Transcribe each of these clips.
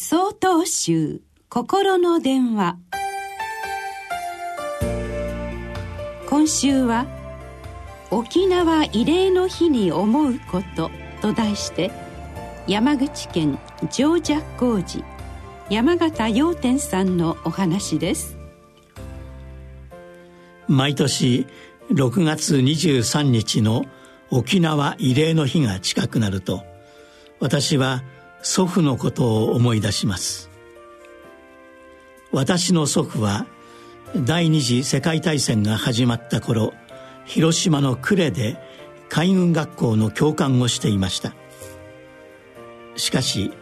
総統集心の電話。今週は「沖縄慰霊の日に思うこと」と題して山口県上尺工事山形洋天さんのお話です。毎年6月23日の沖縄慰霊の日が近くなると私は祖父のことを思い出します。私の祖父は第二次世界大戦が始まった頃広島の呉で海軍学校の教官をしていました。しかし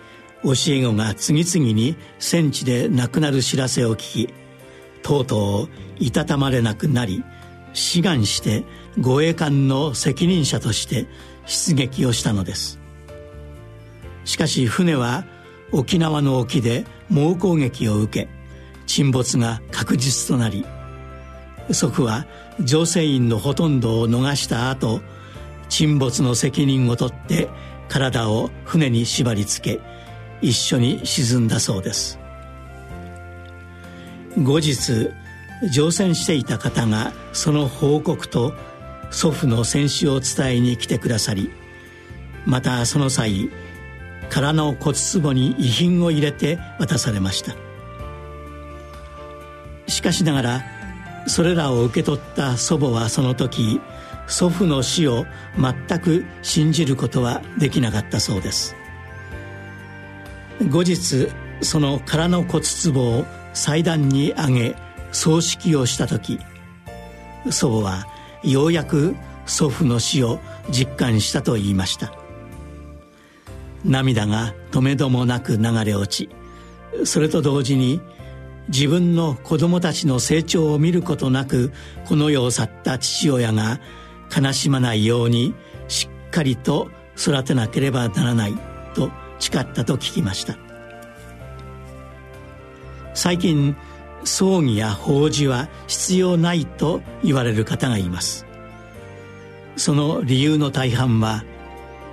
教え子が次々に戦地で亡くなる知らせを聞きとうとういたたまれなくなり志願して護衛艦の責任者として出撃をしたのです。しかし船は沖縄の沖で猛攻撃を受け沈没が確実となり祖父は乗船員のほとんどを逃した後沈没の責任を取って体を船に縛り付け一緒に沈んだそうです。後日乗船していた方がその報告と祖父の戦死を伝えに来てくださりまたその際空の骨壺に遺品を入れて渡されました。しかしながらそれらを受け取った祖母はその時祖父の死を全く信じることはできなかったそうです。後日その空の骨壺を祭壇に上げ葬式をした時祖母はようやく祖父の死を実感したと言いました。涙が止めどもなく流れ落ちそれと同時に自分の子供たちの成長を見ることなくこの世を去った父親が悲しまないようにしっかりと育てなければならないと誓ったと聞きました。最近葬儀や法事は必要ないと言われる方がいます。その理由の大半は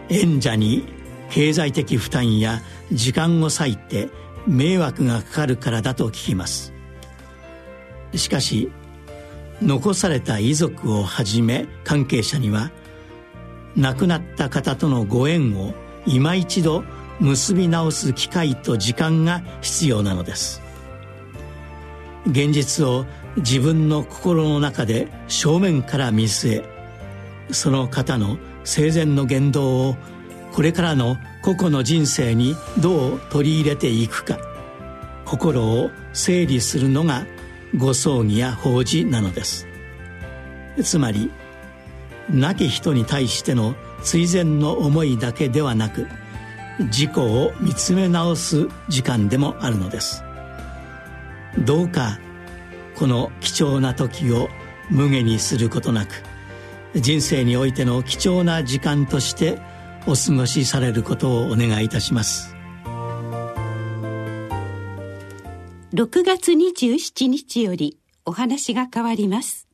演者に経済的負担や時間を割いて迷惑がかかるからだと聞きます。しかし残された遺族をはじめ関係者には亡くなった方とのご縁を今一度結び直す機会と時間が必要なのです。現実を自分の心の中で正面から見据えその方の生前の言動をこれからの個々の人生にどう取り入れていくか。心を整理するのがご葬儀や法事なのです。つまり亡き人に対しての追善の思いだけではなく自己を見つめ直す時間でもあるのです。どうかこの貴重な時を無下にすることなく人生においての貴重な時間としてお過ごしされることをお願いいたします。6月27日よりお話が変わります。